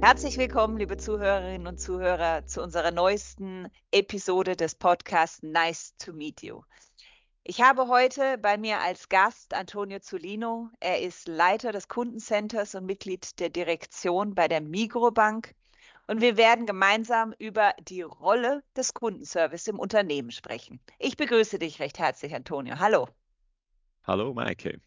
Herzlich willkommen, liebe Zuhörerinnen und Zuhörer, zu unserer neuesten Episode des Podcasts Nice to Meet You. Ich habe heute bei mir als Gast Antonio Zulino. Er ist Leiter des Kundencenters und Mitglied der Direktion bei der Migrobank. Und wir werden gemeinsam über die Rolle des Kundenservice im Unternehmen sprechen. Ich begrüße dich recht herzlich, Antonio. Hallo. Hallo, Maike.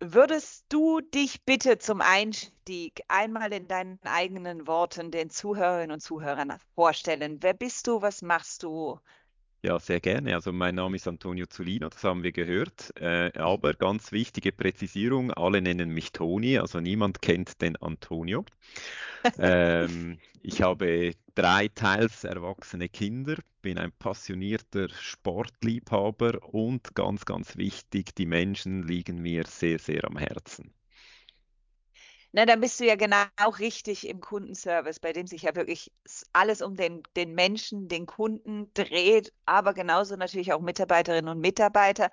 Würdest du dich bitte zum Einstieg einmal in deinen eigenen Worten den Zuhörerinnen und Zuhörern vorstellen? Wer bist du? Was machst du? Ja, sehr gerne. Also mein Name ist Antonio Zulino, das haben wir gehört. Äh, aber ganz wichtige Präzisierung, alle nennen mich Toni, also niemand kennt den Antonio. ähm, ich habe drei teils erwachsene Kinder, bin ein passionierter Sportliebhaber und ganz, ganz wichtig, die Menschen liegen mir sehr, sehr am Herzen. Na, dann bist du ja genau auch richtig im Kundenservice, bei dem sich ja wirklich alles um den, den Menschen, den Kunden dreht, aber genauso natürlich auch Mitarbeiterinnen und Mitarbeiter.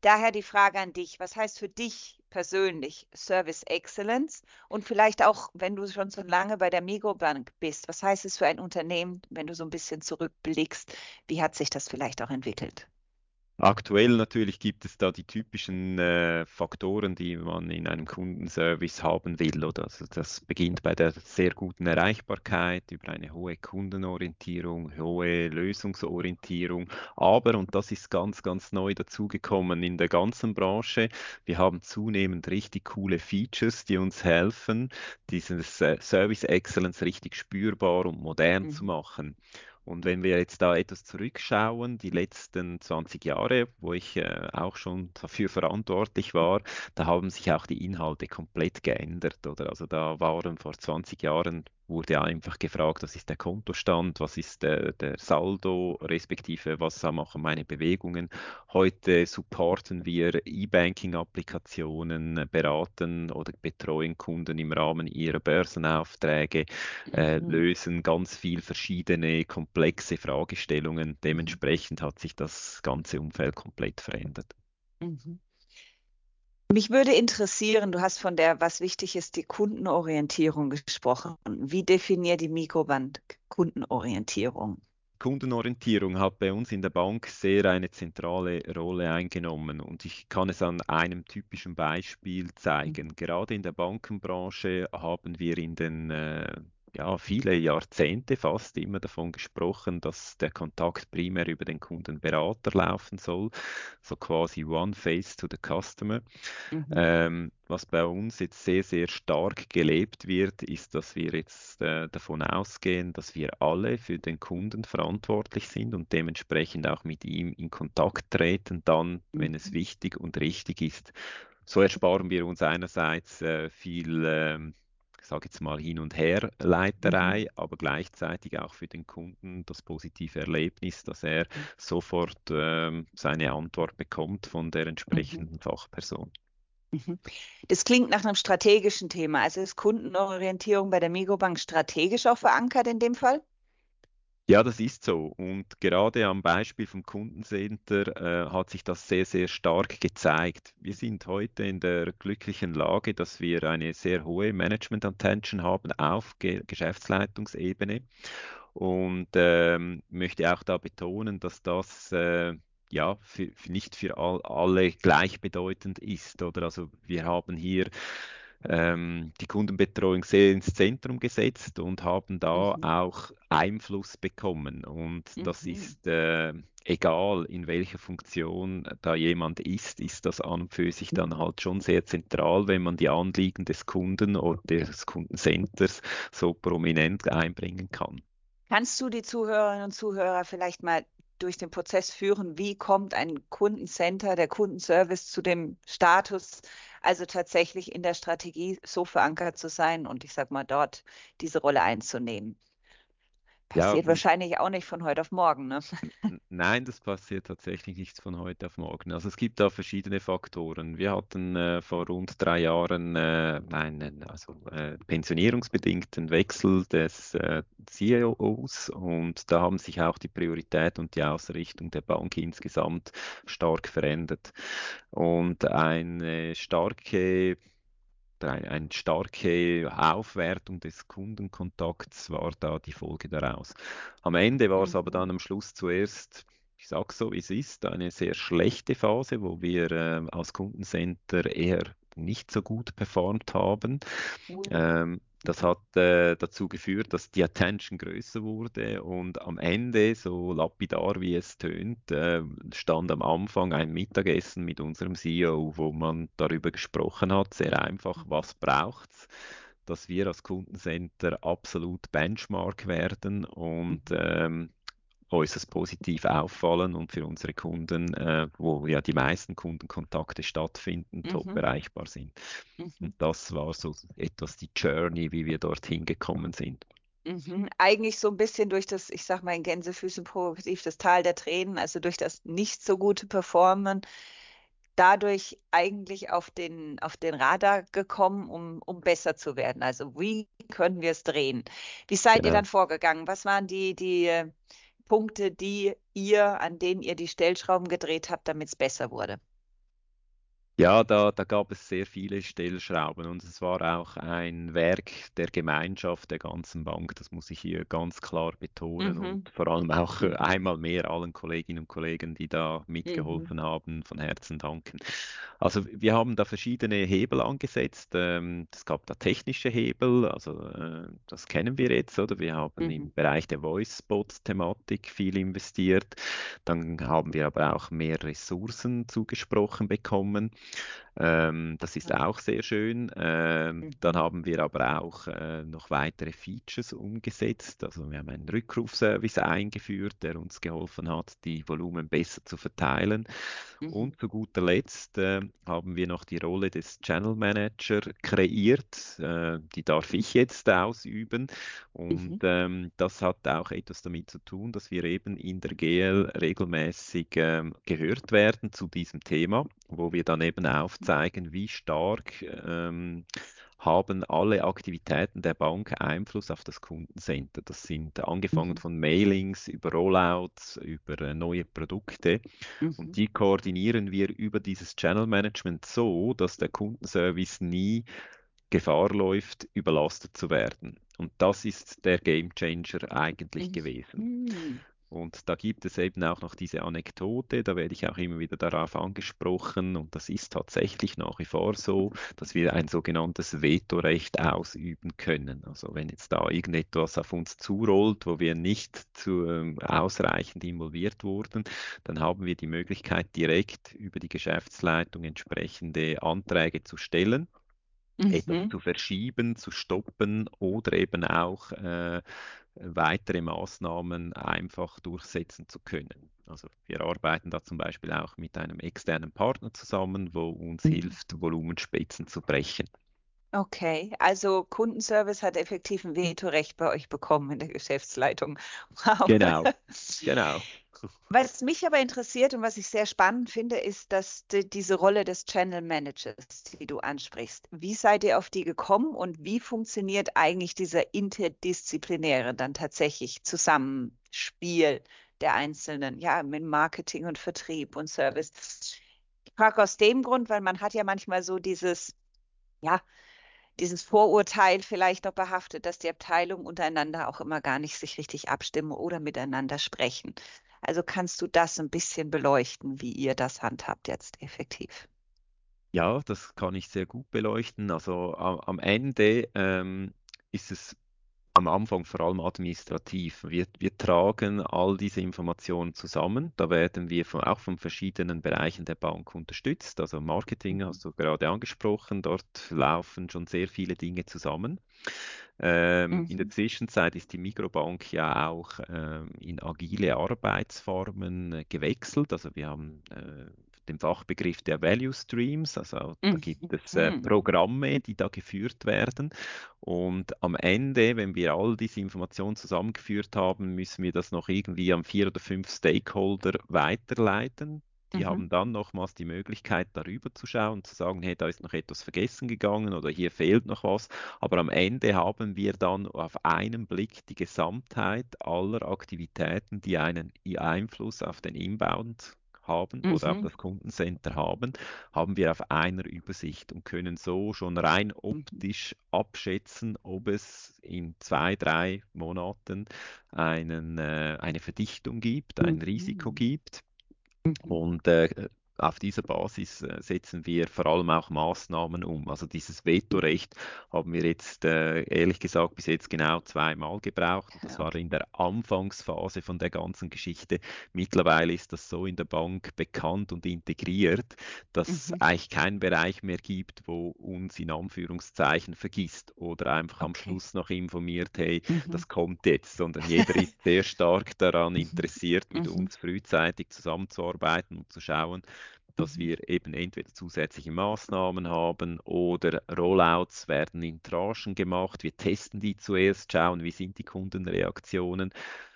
Daher die Frage an dich, was heißt für dich persönlich Service Excellence und vielleicht auch, wenn du schon so lange bei der Migrobank bist, was heißt es für ein Unternehmen, wenn du so ein bisschen zurückblickst, wie hat sich das vielleicht auch entwickelt? Aktuell natürlich gibt es da die typischen äh, Faktoren, die man in einem Kundenservice haben will. Oder? Also das beginnt bei der sehr guten Erreichbarkeit, über eine hohe Kundenorientierung, hohe Lösungsorientierung. Aber, und das ist ganz, ganz neu dazugekommen in der ganzen Branche, wir haben zunehmend richtig coole Features, die uns helfen, dieses äh, Service Excellence richtig spürbar und modern mhm. zu machen. Und wenn wir jetzt da etwas zurückschauen, die letzten 20 Jahre, wo ich äh, auch schon dafür verantwortlich war, da haben sich auch die Inhalte komplett geändert. Oder also da waren vor 20 Jahren wurde einfach gefragt, was ist der Kontostand, was ist der, der Saldo, respektive was machen meine Bewegungen. Heute supporten wir E-Banking-Applikationen, beraten oder betreuen Kunden im Rahmen ihrer Börsenaufträge, äh, mhm. lösen ganz viel verschiedene komplexe Fragestellungen. Dementsprechend hat sich das ganze Umfeld komplett verändert. Mhm. Mich würde interessieren, du hast von der, was wichtig ist, die Kundenorientierung gesprochen. Wie definiert die Mikroband Kundenorientierung? Kundenorientierung hat bei uns in der Bank sehr eine zentrale Rolle eingenommen und ich kann es an einem typischen Beispiel zeigen. Mhm. Gerade in der Bankenbranche haben wir in den äh, ja, viele Jahrzehnte fast immer davon gesprochen, dass der Kontakt primär über den Kundenberater laufen soll, so quasi One Face to the Customer. Mhm. Ähm, was bei uns jetzt sehr, sehr stark gelebt wird, ist, dass wir jetzt äh, davon ausgehen, dass wir alle für den Kunden verantwortlich sind und dementsprechend auch mit ihm in Kontakt treten, dann, wenn es mhm. wichtig und richtig ist. So ersparen wir uns einerseits äh, viel äh, sage jetzt mal, Hin- und Herleiterei, mhm. aber gleichzeitig auch für den Kunden das positive Erlebnis, dass er mhm. sofort ähm, seine Antwort bekommt von der entsprechenden mhm. Fachperson. Mhm. Das klingt nach einem strategischen Thema. Also ist Kundenorientierung bei der Migobank strategisch auch verankert in dem Fall? Ja, das ist so. Und gerade am Beispiel vom Kundencenter äh, hat sich das sehr, sehr stark gezeigt. Wir sind heute in der glücklichen Lage, dass wir eine sehr hohe Management-Attention haben auf Ge Geschäftsleitungsebene. Und ähm, möchte auch da betonen, dass das äh, ja, für, nicht für all, alle gleichbedeutend ist. Oder also wir haben hier ähm, die Kundenbetreuung sehr ins Zentrum gesetzt und haben da mhm. auch Einfluss bekommen. Und mhm. das ist äh, egal, in welcher Funktion da jemand ist, ist das an und für sich dann halt schon sehr zentral, wenn man die Anliegen des Kunden oder des Kundencenters so prominent einbringen kann. Kannst du die Zuhörerinnen und Zuhörer vielleicht mal durch den Prozess führen, wie kommt ein Kundencenter, der Kundenservice zu dem Status, also tatsächlich in der Strategie so verankert zu sein und ich sage mal dort diese Rolle einzunehmen. Passiert ja, wahrscheinlich auch nicht von heute auf morgen, ne? Nein, das passiert tatsächlich nicht von heute auf morgen. Also es gibt da verschiedene Faktoren. Wir hatten äh, vor rund drei Jahren äh, einen also, äh, pensionierungsbedingten Wechsel des äh, CEOs und da haben sich auch die Priorität und die Ausrichtung der Bank insgesamt stark verändert. Und eine starke eine, starke Aufwertung des Kundenkontakts war da die Folge daraus. Am Ende war es aber dann Mhm. am Schluss zuerst, ich sage so, wie es ist, eine sehr schlechte Phase, wo wir äh, als Kundencenter eher nicht so gut performt haben. Ui. Ähm, das hat äh, dazu geführt, dass die Attention größer wurde und am Ende, so lapidar wie es tönt, äh, stand am Anfang ein Mittagessen mit unserem CEO, wo man darüber gesprochen hat, sehr einfach, was braucht's, dass wir als Kundencenter absolut Benchmark werden und Mhm. Äußerst positiv auffallen und für unsere Kunden, äh, wo ja die meisten Kundenkontakte stattfinden, top Mhm. erreichbar sind. Mhm. Und das war so etwas die Journey, wie wir dorthin gekommen sind. Mhm. Eigentlich so ein bisschen durch das, ich sag mal in Gänsefüßen provokativ, das Tal der Tränen, also durch das nicht so gute Performen, dadurch eigentlich auf den, auf den Radar gekommen, um, um besser zu werden. Also wie können wir es drehen? Wie seid ihr Genau. dann vorgegangen? Was waren die, die äh, Punkte, die ihr, an denen ihr die Stellschrauben gedreht habt, damit es besser wurde? Ja, da, da gab es sehr viele Stellschrauben und es war auch ein Werk der Gemeinschaft der ganzen Bank. Das muss ich hier ganz klar betonen und Mhm. vor allem auch äh, Mhm. einmal mehr allen Kolleginnen und Kollegen, die da Mhm. mitgeholfen haben, von Herzen danken. Also wir haben da verschiedene Hebel angesetzt. Ähm, Es gab da technische Hebel, also äh, das kennen wir jetzt, oder? Wir haben Mhm. im Bereich der Voice-Bot-Thematik viel investiert. Dann haben wir aber auch mehr Ressourcen zugesprochen bekommen. Ähm, das ist auch sehr schön. Ähm, dann Mhm. haben wir aber auch äh, noch weitere Features umgesetzt. Also wir haben einen Rückrufservice eingeführt, der uns geholfen hat, die Volumen besser zu verteilen. Mhm. Und zu guter Letzt äh, haben wir noch die Rolle des Channel Manager kreiert. Äh, die darf ich jetzt ausüben. Und Mhm. ähm, das hat auch etwas damit zu tun, dass wir eben in der GL regelmäßig ähm, gehört werden zu diesem Thema, wo wir dann eben aufzeigen, wie stark ähm, haben alle Aktivitäten der Bank Einfluss auf das Kundencenter. Das sind angefangen Mhm. von Mailings über Rollouts, über äh, neue Produkte. Und Mhm. die koordinieren wir über dieses Channel Management so, dass der Kundenservice nie Gefahr läuft, überlastet zu werden. Und das ist der Game Changer eigentlich gewesen. Und da gibt es eben auch noch diese Anekdote, da werde ich auch immer wieder darauf angesprochen. Und das ist tatsächlich nach wie vor so, dass wir ein sogenanntes Vetorecht ausüben können. Also wenn jetzt da irgendetwas auf uns zurollt, wo wir nicht zu, ähm, ausreichend involviert wurden, dann haben wir die Möglichkeit, direkt über die Geschäftsleitung entsprechende Anträge zu stellen etwas Mhm. zu verschieben, zu stoppen oder eben auch äh, weitere Maßnahmen einfach durchsetzen zu können. Also wir arbeiten da zum Beispiel auch mit einem externen Partner zusammen, wo uns Mhm. hilft, Volumenspitzen zu brechen. Okay, also Kundenservice hat effektiv ein Vetorecht bei euch bekommen in der Geschäftsleitung. Wow. Genau, genau. Was mich aber interessiert und was ich sehr spannend finde, ist, dass die, diese Rolle des Channel Managers, die du ansprichst. Wie seid ihr auf die gekommen und wie funktioniert eigentlich dieser interdisziplinäre dann tatsächlich Zusammenspiel der einzelnen, ja, mit Marketing und Vertrieb und Service? Ich frage aus dem Grund, weil man hat ja manchmal so dieses, ja, dieses Vorurteil vielleicht noch behaftet, dass die Abteilungen untereinander auch immer gar nicht sich richtig abstimmen oder miteinander sprechen. Also kannst du das ein bisschen beleuchten, wie ihr das handhabt jetzt effektiv? Ja, das kann ich sehr gut beleuchten. Also am, Ende ähm, ist es am Anfang vor allem administrativ. Wir, wir tragen all diese Informationen zusammen. Da werden wir von, auch von verschiedenen Bereichen der Bank unterstützt. Also Marketing Mhm. hast du gerade angesprochen. Dort laufen schon sehr viele Dinge zusammen. Ähm, in der Mhm. Zwischenzeit ist die Mikrobank ja auch ähm, in agile Arbeitsformen äh, gewechselt. Also wir haben äh, den Fachbegriff der Value Streams. Also da gibt es äh, Mhm. Programme, die da geführt werden. Und am Ende, wenn wir all diese Informationen zusammengeführt haben, müssen wir das noch irgendwie an vier oder fünf Stakeholder weiterleiten. Die Mhm. haben dann nochmals die Möglichkeit, darüber zu schauen und zu sagen, hey, da ist noch etwas vergessen gegangen oder hier fehlt noch was. Aber am Ende haben wir dann auf einen Blick die Gesamtheit aller Aktivitäten, die einen Einfluss auf den Inbound haben oder auch Mhm. das Kundencenter haben, haben wir auf einer Übersicht und können so schon rein Mhm. optisch abschätzen, ob es in zwei, drei Monaten einen, äh, eine Verdichtung gibt, ein Risiko Mhm. gibt. Mhm. Und äh, auf dieser Basis äh, setzen wir vor allem auch Maßnahmen um. Also dieses Vetorecht haben wir jetzt äh, ehrlich gesagt bis jetzt genau zweimal gebraucht. Das war in der Anfangsphase von der ganzen Geschichte. Mittlerweile ist das so in der Bank bekannt und integriert, dass Mhm. eigentlich kein Bereich mehr gibt, wo uns in Anführungszeichen vergisst oder einfach am Okay. Schluss noch informiert, hey, Mhm. das kommt jetzt, sondern jeder ist sehr stark daran Mhm. interessiert, mit Mhm. uns frühzeitig zusammenzuarbeiten und zu schauen, dass wir eben entweder zusätzliche Maßnahmen haben oder Rollouts werden in Tranchen gemacht. Wir testen die zuerst, schauen, wie sind die Kundenreaktionen,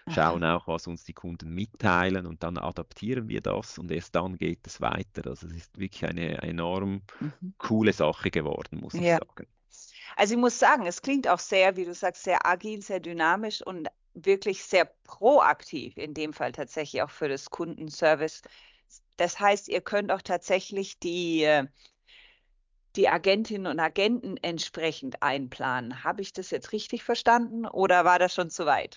schauen auch, was uns die Kunden mitteilen und dann adaptieren wir das und erst dann geht es weiter. Also es ist wirklich eine enorm Mhm. coole Sache geworden, muss ich Ja. sagen. Also ich muss sagen, es klingt auch sehr, wie du sagst, sehr agil, sehr dynamisch und wirklich sehr proaktiv, in dem Fall tatsächlich auch für das Kundenservice. Das heißt, ihr könnt auch tatsächlich die, äh, die Agentinnen und Agenten entsprechend einplanen. Habe ich das jetzt richtig verstanden oder war das schon zu weit?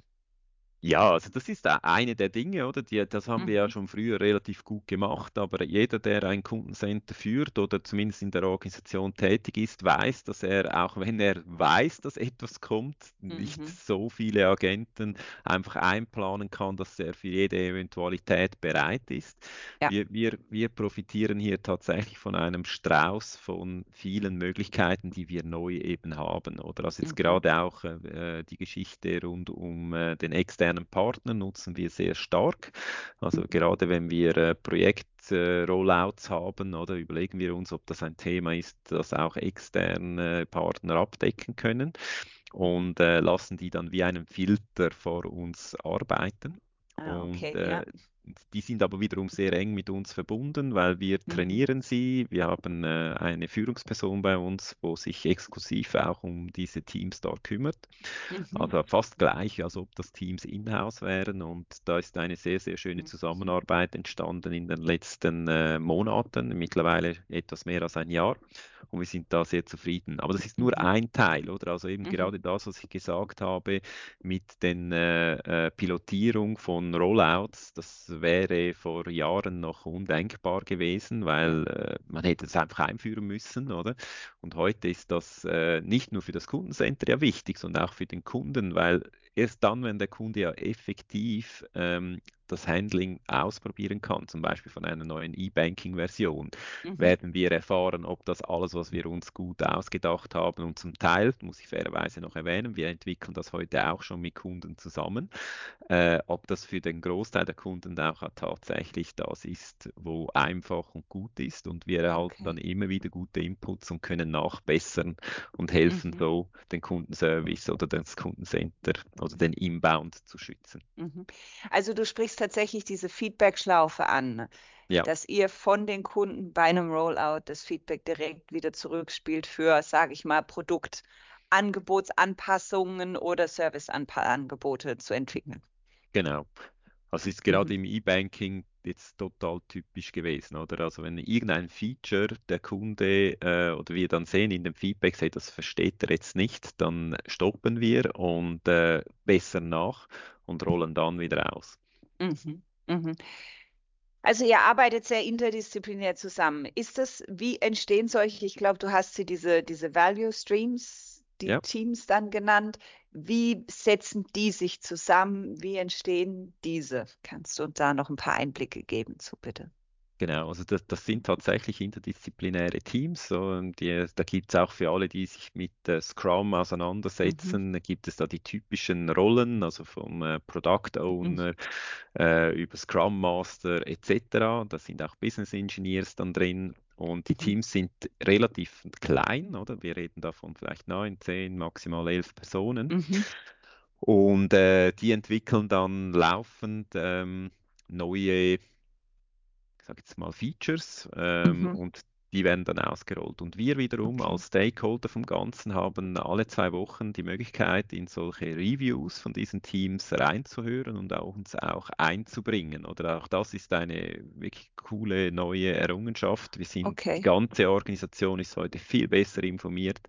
Ja, also das ist eine der Dinge, oder? Die, das haben wir ja Mhm. schon früher relativ gut gemacht, aber jeder, der ein Kundencenter führt oder zumindest in der Organisation tätig ist, weiß, dass er, auch wenn er weiß, dass etwas kommt, nicht Mhm. so viele Agenten einfach einplanen kann, dass er für jede Eventualität bereit ist. Ja. Wir, wir, wir profitieren hier tatsächlich von einem Strauß von vielen Möglichkeiten, die wir neu eben haben, oder? Also jetzt Mhm. gerade auch äh, die Geschichte rund um äh, den externen Partner nutzen wir sehr stark. Also gerade wenn wir äh, Projekt-Rollouts haben, oder überlegen wir uns, ob das ein Thema ist, das auch externe Partner abdecken können und äh, lassen die dann wie einen Filter vor uns arbeiten. Ah, Und okay, äh, ja. Die sind aber wiederum sehr eng mit uns verbunden, weil wir Mhm. trainieren sie. Wir haben äh, eine Führungsperson bei uns, wo sich exklusiv auch um diese Teams dort kümmert. Mhm. Also fast gleich, als ob das Teams in-house wären. Und da ist eine sehr, sehr schöne Mhm. Zusammenarbeit entstanden in den letzten äh, Monaten, mittlerweile etwas mehr als ein Jahr. Und wir sind da sehr zufrieden. Aber das ist nur Mhm. ein Teil, oder? Also eben Mhm. gerade das, was ich gesagt habe mit den äh, äh, Pilotierung von Rollouts, das wäre vor Jahren noch undenkbar gewesen, weil äh, man hätte es einfach einführen müssen, oder? Und heute ist das äh, nicht nur für das Kundencenter ja wichtig, sondern auch für den Kunden, weil erst dann, wenn der Kunde ja effektiv ähm, das Handling ausprobieren kann, zum Beispiel von einer neuen E-Banking-Version, Mhm. werden wir erfahren, ob das alles, was wir uns gut ausgedacht haben und zum Teil, muss ich fairerweise noch erwähnen, wir entwickeln das heute auch schon mit Kunden zusammen, äh, ob das für den Großteil der Kunden auch tatsächlich das ist, wo einfach und gut ist. Und wir erhalten dann Okay. immer wieder gute Inputs und können nachbessern und helfen Mhm. so, den Kundenservice oder das Kundencenter oder den Inbound zu schützen. Mhm. Also du sprichst tatsächlich diese Feedback-Schlaufe an, Ja, dass ihr von den Kunden bei einem Rollout das Feedback direkt wieder zurückspielt für, sage ich mal, Produktangebotsanpassungen oder Serviceangebote zu entwickeln. genau. Also ist gerade Mhm. im E-Banking jetzt total typisch gewesen, oder? Also wenn irgendein Feature der Kunde äh, oder wir dann sehen in dem Feedback, hey, das versteht er jetzt nicht, dann stoppen wir und äh, bessern nach und rollen dann wieder aus. Mhm. Mhm. Also ihr arbeitet sehr interdisziplinär zusammen. Ist das, wie entstehen solche, ich glaube, du hast sie diese, diese Value Streams, die Ja. Teams dann genannt. Wie setzen die sich zusammen? Wie entstehen diese? Kannst du uns da noch ein paar Einblicke geben zu, bitte? Genau, also das, das sind tatsächlich interdisziplinäre Teams. So, und die, da gibt es auch für alle, die sich mit äh, Scrum Mhm. auseinandersetzen, da gibt es da die typischen Rollen, also vom äh, Product Mhm. Owner äh, über Scrum Master etc. Da sind auch Business Engineers dann drin. Und die Mhm. Teams sind relativ klein, oder? Wir reden da von vielleicht neun, zehn, maximal elf Personen. Mhm. Und äh, die entwickeln dann laufend ähm, neue sage jetzt mal Features ähm, Mhm. und die werden dann ausgerollt. Und wir wiederum Okay. als Stakeholder vom Ganzen haben alle zwei Wochen die Möglichkeit, in solche Reviews von diesen Teams reinzuhören und auch uns auch einzubringen. Oder auch das ist eine wirklich coole neue Errungenschaft. Wir sind, die Okay. ganze Organisation ist heute viel besser informiert,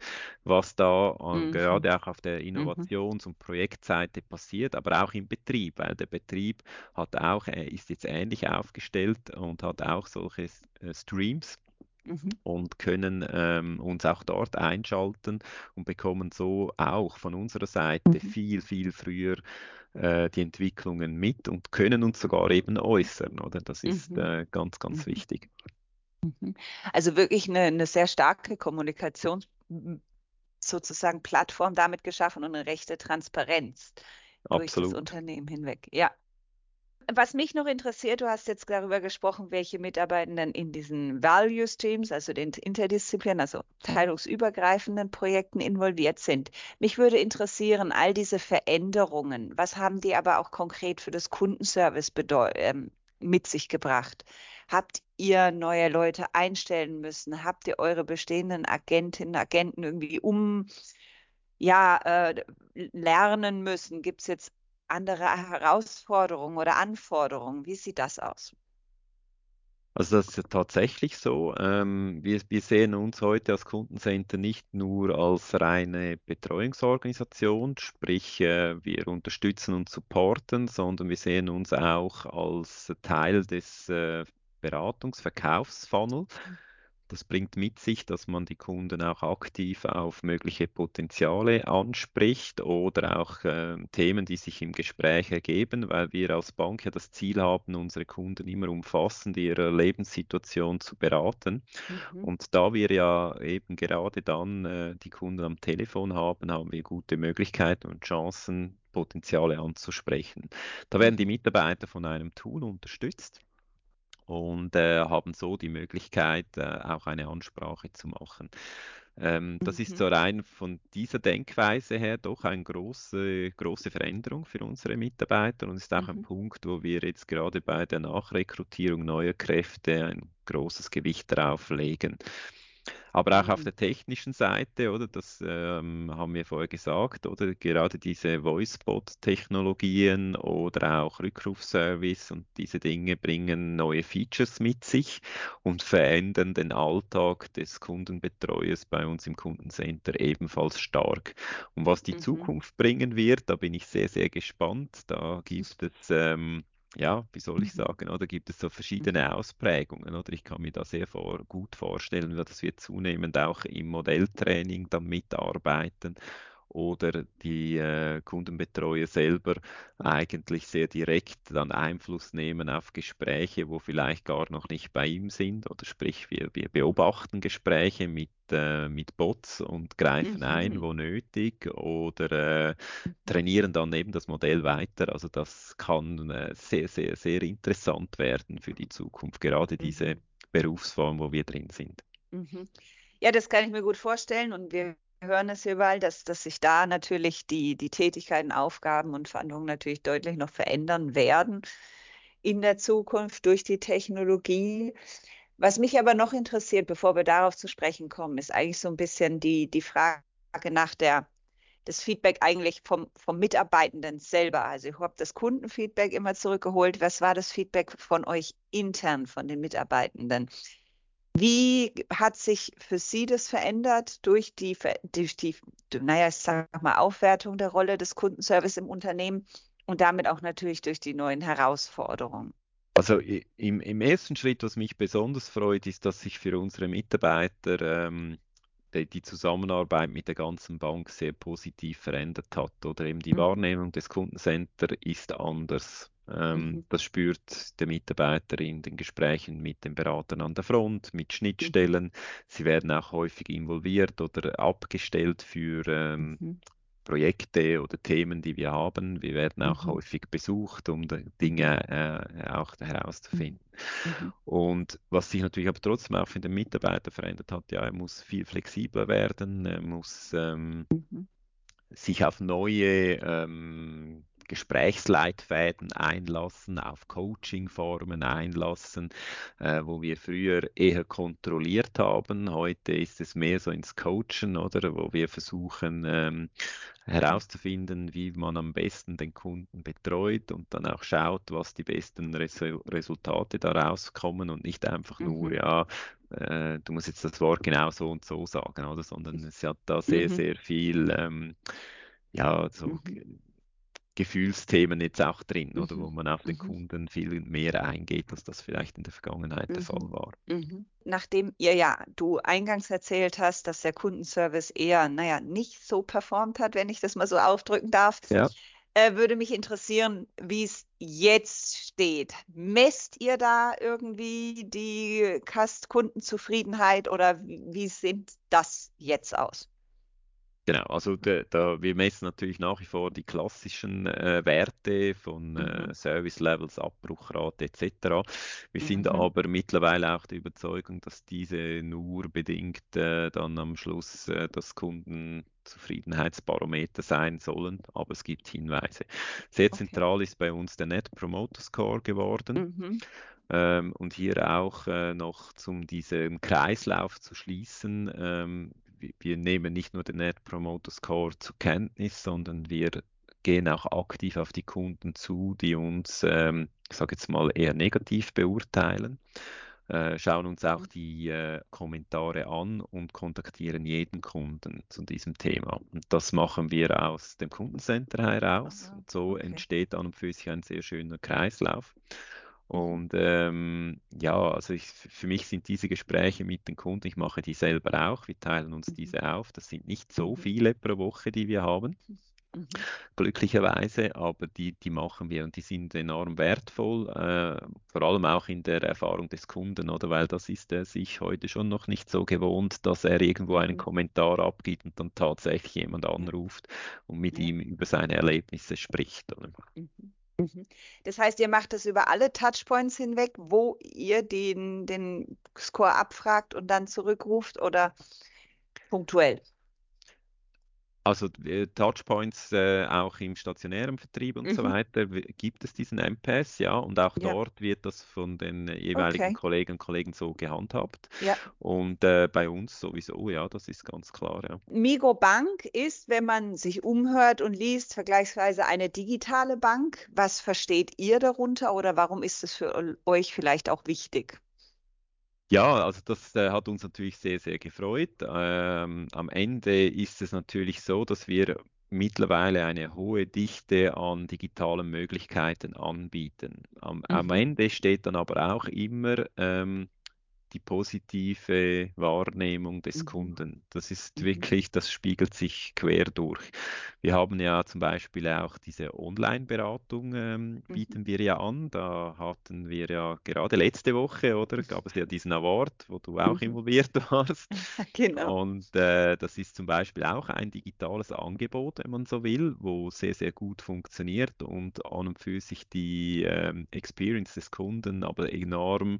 was da äh, Mhm. gerade auch auf der Mhm. Innovations- und Projektseite passiert, aber auch im Betrieb, weil der Betrieb hat auch, ist jetzt ähnlich aufgestellt und hat auch solche äh, Streams Mhm. und können ähm, uns auch dort einschalten und bekommen so auch von unserer Seite Mhm. viel, viel früher äh, die Entwicklungen mit und können uns sogar eben äußern, oder? Das ist Mhm. äh, ganz, ganz Mhm. wichtig. Mhm. Also wirklich eine, eine sehr starke Kommunikations sozusagen Plattform damit geschaffen und eine rechte Transparenz durch das Absolut. Unternehmen hinweg. Ja. Was mich noch interessiert, du hast jetzt darüber gesprochen, welche Mitarbeitenden in diesen Value Streams, also den Interdisziplin, also teilungsübergreifenden Projekten involviert sind. Mich würde interessieren, all diese Veränderungen, was haben die aber auch konkret für das Kundenservice ähm, mit sich gebracht? Habt ihr neue Leute einstellen müssen? Habt ihr eure bestehenden Agentinnen, Agenten irgendwie um ja, äh, lernen müssen? Gibt es jetzt andere Herausforderungen oder Anforderungen? Wie sieht das aus? Also das ist ja tatsächlich so. Ähm, wir, wir sehen uns heute als Kundencenter nicht nur als reine Betreuungsorganisation, sprich äh, wir unterstützen und supporten, sondern wir sehen uns auch als Teil des äh, Beratungs-Verkaufsfunnel. Das bringt mit sich, dass man die Kunden auch aktiv auf mögliche Potenziale anspricht oder auch äh, Themen, die sich im Gespräch ergeben, weil wir als Bank ja das Ziel haben, unsere Kunden immer umfassend ihrer Lebenssituation zu beraten. Mhm. Und da wir ja eben gerade dann äh, die Kunden am Telefon haben, haben wir gute Möglichkeiten und Chancen, Potenziale anzusprechen. Da werden die Mhm. Mitarbeiter von einem Tool unterstützt und äh, haben so die Möglichkeit, äh, auch eine Ansprache zu machen. Ähm, das ist Mhm. so rein von dieser Denkweise her doch eine große, große Veränderung für unsere Mitarbeiter und ist auch ein Mhm. Punkt, wo wir jetzt gerade bei der Nachrekrutierung neuer Kräfte ein großes Gewicht darauf legen. Aber auch auf Mhm. der technischen Seite, oder, das ähm, haben wir vorher gesagt, oder gerade diese Voicebot-Technologien oder auch Rückrufservice und diese Dinge bringen neue Features mit sich und verändern den Alltag des Kundenbetreuers bei uns im Kundencenter ebenfalls stark. Und was die Mhm. Zukunft bringen wird, da bin ich sehr, sehr gespannt. Da gibt es ähm, ja, wie soll ich Mhm. sagen, oder gibt es so Mhm. verschiedene Ausprägungen, oder ich kann mir da sehr vor, gut vorstellen, dass wir zunehmend auch im Modelltraining dann mitarbeiten oder die äh, Kundenbetreuer selber eigentlich sehr direkt dann Einfluss nehmen auf Gespräche, wo vielleicht gar noch nicht bei ihm sind, oder sprich, wir, wir beobachten Gespräche mit, äh, mit Bots und greifen ein, Mhm. wo nötig, oder äh, trainieren dann eben das Modell weiter. Also das kann äh, sehr, sehr, sehr interessant werden für die Zukunft, gerade diese Mhm. Berufsform, wo wir drin sind. Mhm. Ja, das kann ich mir gut vorstellen und wir hören es überall, dass, dass sich da natürlich die, die Tätigkeiten, Aufgaben und Verantwortung natürlich deutlich noch verändern werden in der Zukunft durch die Technologie. Was mich aber noch interessiert, bevor wir darauf zu sprechen kommen, ist eigentlich so ein bisschen die, die Frage nach der, das Feedback eigentlich vom, vom Mitarbeitenden selber. Also ich habe das Kundenfeedback immer zurückgeholt. Was war das Feedback von euch intern, von den Mitarbeitenden? Wie hat sich für Sie das verändert durch die, durch die, naja, ich sag mal, Aufwertung der Rolle des Kundenservice im Unternehmen und damit auch natürlich durch die neuen Herausforderungen? Also im, im ersten Schritt, was mich besonders freut, ist, dass sich für unsere Mitarbeiter ähm, die, die Zusammenarbeit mit der ganzen Bank sehr positiv verändert hat. Oder eben die Mhm, Wahrnehmung des Kundencenter ist anders. Ähm, mhm, das spürt der Mitarbeiter in den Gesprächen mit den Beratern an der Front, mit mhm, Schnittstellen. Sie werden auch häufig involviert oder abgestellt für ähm, mhm, Projekte oder Themen, die wir haben. Wir werden auch mhm, häufig besucht, um Dinge äh, auch mhm, herauszufinden. Und was sich natürlich aber trotzdem auch für den Mitarbeiter verändert hat, ja, er muss viel flexibler werden, er muss ähm, sich auf neue ähm, Gesprächsleitfäden einlassen, auf Coachingformen einlassen, äh, wo wir früher eher kontrolliert haben. Heute ist es mehr so ins Coachen, oder, wo wir versuchen ähm, herauszufinden, wie man am besten den Kunden betreut und dann auch schaut, was die besten Res Resultate daraus kommen und nicht einfach nur, mhm. ja, äh, du musst jetzt das Wort genau so und so sagen, oder, sondern es hat da sehr, mhm. sehr viel, ähm, ja, so mhm. Gefühlsthemen jetzt auch drin, mhm. oder wo man auf den mhm. Kunden viel mehr eingeht, als das vielleicht in der Vergangenheit mhm. der Fall war. Mhm. Nachdem ihr ja, du eingangs erzählt hast, dass der Kundenservice eher, naja, nicht so performt hat, wenn ich das mal so aufdrücken darf, ja. äh, würde mich interessieren, wie es jetzt steht. Messt ihr da irgendwie die Kundenzufriedenheit oder wie, wie sieht das jetzt aus? Genau, also de, da, wir messen natürlich nach wie vor die klassischen äh, Werte von äh, mhm. Service Levels, Abbruchrate etc. Wir mhm. sind aber mittlerweile auch der Überzeugung, dass diese nur bedingt äh, dann am Schluss äh, das Kundenzufriedenheitsbarometer sein sollen, aber es gibt Hinweise. Sehr okay. zentral ist bei uns der Net Promoter Score geworden. Mhm. Ähm, und hier auch äh, noch, um diesen Kreislauf zu schließen, ähm, wir nehmen nicht nur den Net Promoter Score zur Kenntnis, sondern wir gehen auch aktiv auf die Kunden zu, die uns, ähm, ich sage jetzt mal, eher negativ beurteilen, äh, schauen uns auch mhm. die äh, Kommentare an und kontaktieren jeden Kunden zu diesem Thema. Und das machen wir aus dem Kundencenter heraus. Aha, so okay. entsteht an und für sich ein sehr schöner Kreislauf. Und ähm, ja, also ich, für mich sind diese Gespräche mit den Kunden, ich mache die selber auch, wir teilen uns mhm. diese auf. Das sind nicht so mhm. viele pro Woche, die wir haben, mhm. glücklicherweise, aber die, die machen wir und die sind enorm wertvoll, äh, vor allem auch in der Erfahrung des Kunden, oder? Weil das ist er sich heute schon noch nicht so gewohnt, dass er irgendwo einen mhm. Kommentar abgibt und dann tatsächlich jemand anruft und mit ja. ihm über seine Erlebnisse spricht. Oder? Mhm. Das heißt, ihr macht das über alle Touchpoints hinweg, wo ihr den, den Score abfragt und dann zurückruft oder punktuell? Also Touchpoints äh, auch im stationären Vertrieb und mhm. so weiter gibt es diesen MPS, ja, und auch ja. dort wird das von den jeweiligen okay. Kollegen und Kollegen so gehandhabt. Ja. Und äh, bei uns sowieso, ja, das ist ganz klar. Ja. Migo Bank ist, wenn man sich umhört und liest, vergleichsweise eine digitale Bank. Was versteht ihr darunter oder warum ist es für euch vielleicht auch wichtig? Ja, also das äh, hat uns natürlich sehr, sehr gefreut. Ähm, am Ende ist es natürlich so, dass wir mittlerweile eine hohe Dichte an digitalen Möglichkeiten anbieten. Am, mhm. am Ende steht dann aber auch immer ähm, die positive Wahrnehmung des mhm. Kunden. Das ist mhm. wirklich, das spiegelt sich quer durch. Wir haben ja zum Beispiel auch diese Online-Beratung, ähm, mhm. bieten wir ja an. Da hatten wir ja gerade letzte Woche, oder, gab es ja diesen Award, wo du auch involviert warst. genau. Und äh, das ist zum Beispiel auch ein digitales Angebot, wenn man so will, wo sehr, sehr gut funktioniert und an und für sich die ähm, Experience des Kunden aber enorm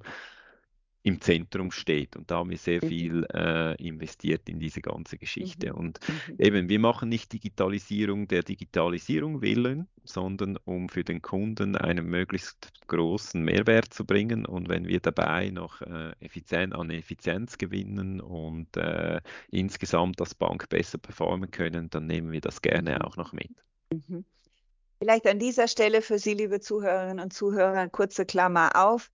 im Zentrum steht. Und da haben wir sehr mhm. viel äh, investiert in diese ganze Geschichte. Mhm. Und mhm. eben, wir machen nicht Digitalisierung der Digitalisierung willen, sondern um für den Kunden einen möglichst großen Mehrwert zu bringen. Und wenn wir dabei noch äh, effizient, an Effizienz gewinnen und äh, insgesamt das Bank besser performen können, dann nehmen wir das gerne auch noch mit. Mhm. Vielleicht an dieser Stelle für Sie, liebe Zuhörerinnen und Zuhörer, kurze Klammer auf.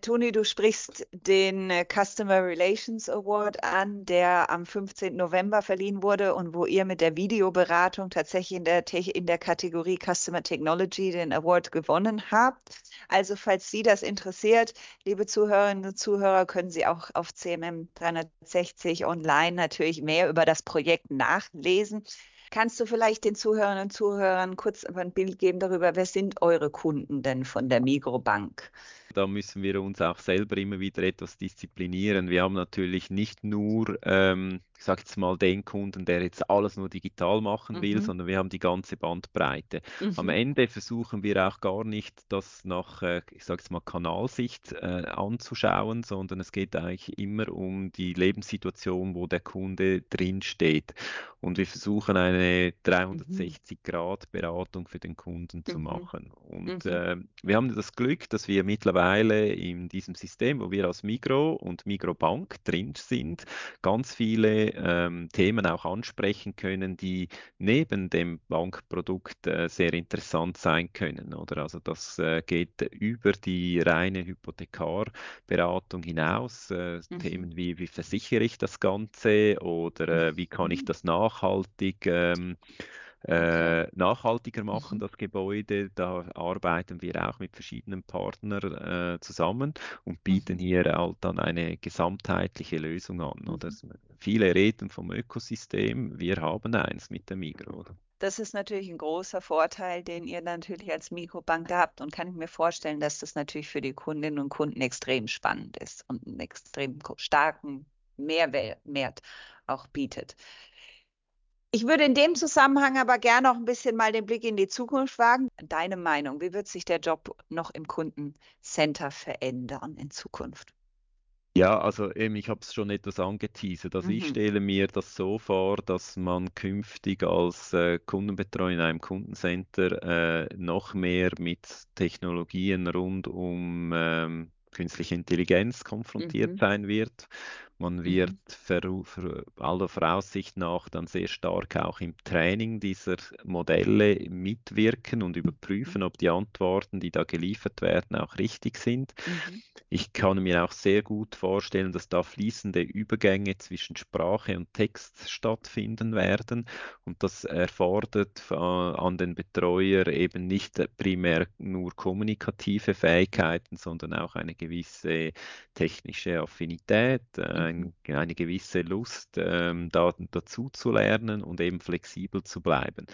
Toni, du sprichst den äh, Customer Relations Award an, der am 15. November verliehen wurde und wo ihr mit der Videoberatung tatsächlich in der, in der Kategorie Customer Technology den Award gewonnen habt. Also falls Sie das interessiert, liebe Zuhörerinnen und Zuhörer, können Sie auch auf CMM 360 online natürlich mehr über das Projekt nachlesen. Kannst du vielleicht den Zuhörerinnen und Zuhörern kurz ein Bild geben darüber, wer sind eure Kunden denn von der Migrobank? Da müssen wir uns auch selber immer wieder etwas disziplinieren. Wir haben natürlich nicht nur, ähm, ich sage jetzt mal, den Kunden, der jetzt alles nur digital machen will, Mhm. sondern wir haben die ganze Bandbreite. Am Mhm. Ende versuchen wir auch gar nicht, das nach, äh, ich sage jetzt mal, Kanalsicht äh, anzuschauen, sondern es geht eigentlich immer um die Lebenssituation, wo der Kunde drin steht. Und wir versuchen eine Mhm. 360-Grad-Beratung für den Kunden zu Mhm. machen. Und Mhm. äh, wir haben das Glück, dass wir mittlerweile in diesem System, wo wir als Migro und Migrobank drin sind, ganz viele ähm, Themen auch ansprechen können, die neben dem Bankprodukt äh, sehr interessant sein können. Oder also das äh, geht über die reine Hypothekarberatung hinaus. Äh, Mhm. Themen wie, wie versichere ich das Ganze oder äh, wie kann ich Mhm. das nachhaltig ähm. Äh, nachhaltiger machen, Mhm. das Gebäude. Da arbeiten wir auch mit verschiedenen Partnern äh, zusammen und bieten Mhm. hier halt dann eine gesamtheitliche Lösung an. Oder? Mhm. Viele reden vom Ökosystem, wir haben eins mit der Migro. Oder? Das ist natürlich ein großer Vorteil, den ihr natürlich als Mikrobank habt und kann ich mir vorstellen, dass das natürlich für die Kundinnen und Kunden extrem spannend ist und einen extrem starken Mehrwert auch bietet. Ich würde in dem Zusammenhang aber gerne noch ein bisschen mal den Blick in die Zukunft wagen. Deine Meinung, wie wird sich der Job noch im Kundencenter verändern in Zukunft? Ja, also eben, ich habe es schon etwas angeteasert. Also ich Mhm. stelle mir das so vor, dass man künftig als äh, Kundenbetreuer in einem Kundencenter äh, noch mehr mit Technologien rund um ähm, künstliche Intelligenz konfrontiert Mhm. sein wird. Man wird Mhm. ver ver aller Voraussicht nach dann sehr stark auch im Training dieser Modelle mitwirken und Mhm. überprüfen, ob die Antworten, die da geliefert werden, auch richtig sind. Mhm. Ich kann mir auch sehr gut vorstellen, dass da fließende Übergänge zwischen Sprache und Text stattfinden werden. Und das erfordert an den Betreuer eben nicht primär nur kommunikative Fähigkeiten, sondern auch eine gewisse technische Affinität, Mhm. Ein, eine gewisse Lust, ähm, da, dazu zu lernen und eben flexibel zu bleiben.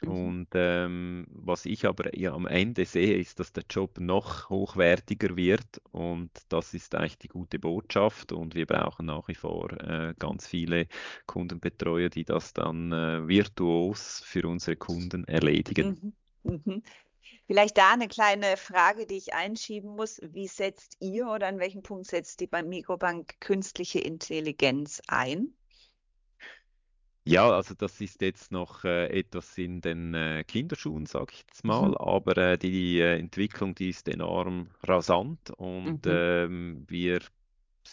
Mhm. Und ähm, was ich aber ja am Ende sehe, ist, dass der Job noch hochwertiger wird und das ist eigentlich die gute Botschaft und wir brauchen nach wie vor äh, ganz viele Kundenbetreuer, die das dann äh, virtuos für unsere Kunden erledigen. Mhm. Mhm. Vielleicht da eine kleine Frage, die ich einschieben muss. Wie setzt ihr oder an welchem Punkt setzt die Mikrobank künstliche Intelligenz ein? Ja, also das ist jetzt noch äh, etwas in den äh, Kinderschuhen, sag ich jetzt Mhm. mal, aber äh, die äh, Entwicklung, die ist enorm rasant und Mhm. ähm, wir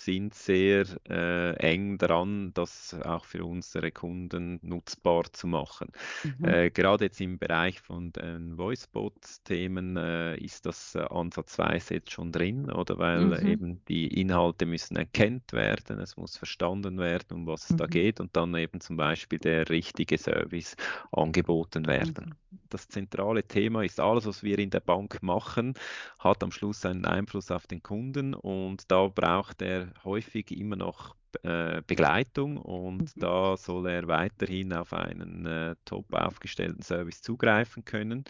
sind sehr äh, eng dran, das auch für unsere Kunden nutzbar zu machen. Mhm. Äh, gerade jetzt im Bereich von den Voicebot-Themen äh, ist das äh, ansatzweise jetzt schon drin, oder weil Mhm. eben die Inhalte müssen erkannt werden, es muss verstanden werden, um was es da Mhm. geht und dann eben zum Beispiel der richtige Service angeboten werden. Mhm. Das zentrale Thema ist alles, was wir in der Bank machen, hat am Schluss einen Einfluss auf den Kunden und da braucht er häufig immer noch äh, Begleitung und Mhm. da soll er weiterhin auf einen äh, top aufgestellten Service zugreifen können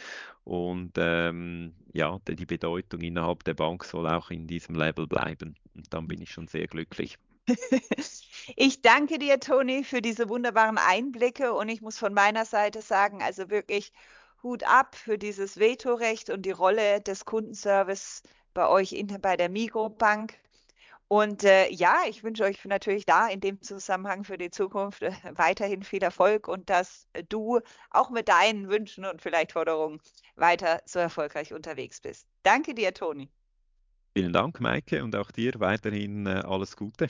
und ähm, ja, die Bedeutung innerhalb der Bank soll auch in diesem Level bleiben und dann bin ich schon sehr glücklich. Ich danke dir, Toni, für diese wunderbaren Einblicke und ich muss von meiner Seite sagen, also wirklich Hut ab für dieses Vetorecht und die Rolle des Kundenservice bei euch in, bei der Migros-Bank. Und äh, ja, ich wünsche euch natürlich da in dem Zusammenhang für die Zukunft äh, weiterhin viel Erfolg und dass du auch mit deinen Wünschen und vielleicht Forderungen weiter so erfolgreich unterwegs bist. Danke dir, Toni. Vielen Dank, Maike, und auch dir weiterhin äh, alles Gute.